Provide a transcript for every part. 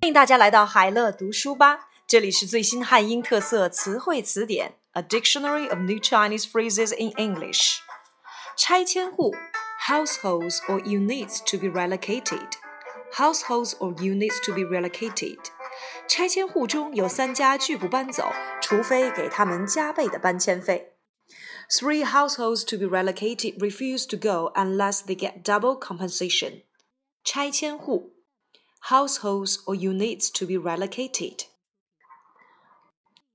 欢迎大家来到海乐读书吧，这里是最新汉英特色词汇词典，A Dictionary of New Chinese Phrases in English。拆迁户，households or units to be relocated。households or units to be relocated。拆迁户中有三家拒不搬走，除非给他们加倍的搬迁费。Three households to be relocated refuse to go unless they get double compensation. 拆迁户 households or units to be relocated.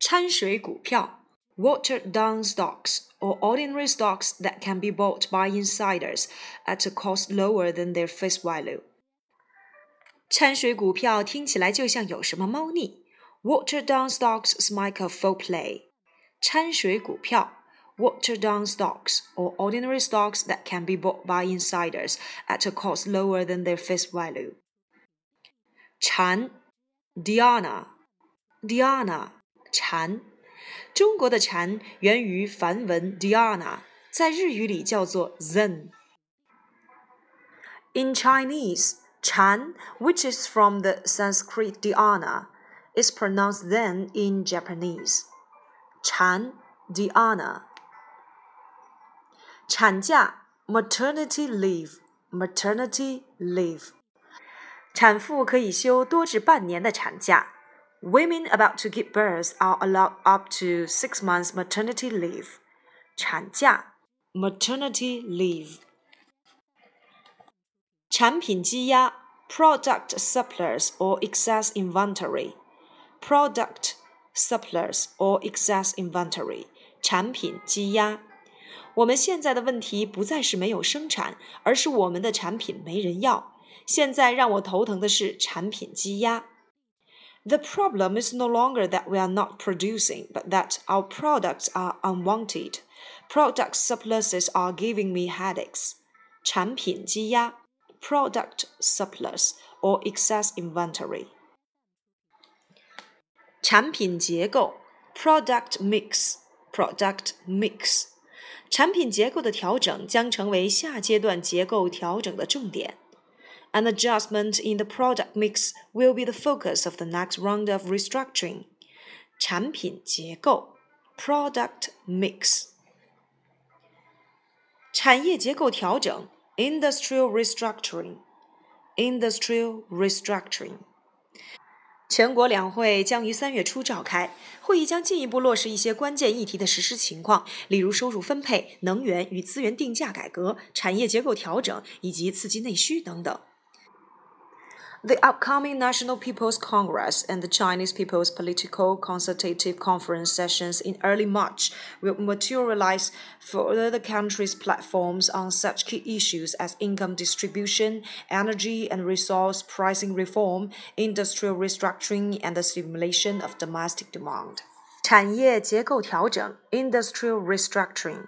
掺水股票 watered down stocks or ordinary stocks that can be bought by insiders at a cost lower than their face value. 掺水股票听起来就像有什么猫腻。Watered down stocks smell of foul play. 掺水股票 Watered-down stocks or ordinary stocks that can be bought by insiders at a cost lower than their face value. Chan, Dhyana, Dhyana, Chan. 中国的禅源于梵文 Dhyana，在日语里叫做 Zen。In Chinese, Chan, which is from the Sanskrit Dhyana, is pronounced Zen in Japanese. Chan, Dhyana. 产假 maternity leave maternity leave，产妇可以休多至半年的产假。Women about to give birth are allowed up to six months maternity leave. 产假 maternity leave。产品积压 product surplus or excess inventory. Product surplus or excess inventory. 产品积压。 我们现在的问题不再是没有生产，而是我们的产品没人要。现在让我头疼的是产品积压。The problem is no longer that we are not producing, but that our products are unwanted. Product surpluses are giving me headaches. 产品积压 （product surplus or excess inventory）。产品结构 （product mix），product mix。 产品结构的调整将成为下阶段结构调整的重点。An adjustment in the product mix will be the focus of the next round of restructuring. 产品结构 （product mix）。产业结构调整 （industrial restructuring）。industrial restructuring。 全国两会将于三月初召开，会议将进一步落实一些关键议题的实施情况，例如收入分配、能源与资源定价改革、产业结构调整以及刺激内需等等。The upcoming National People's Congress and the Chinese People's Political Consultative Conference sessions in early March will materialize further the country's platforms on such key issues as income distribution, energy and resource pricing reform, industrial restructuring, and the stimulation of domestic demand. 产业结构调整 （Industrial Restructuring）。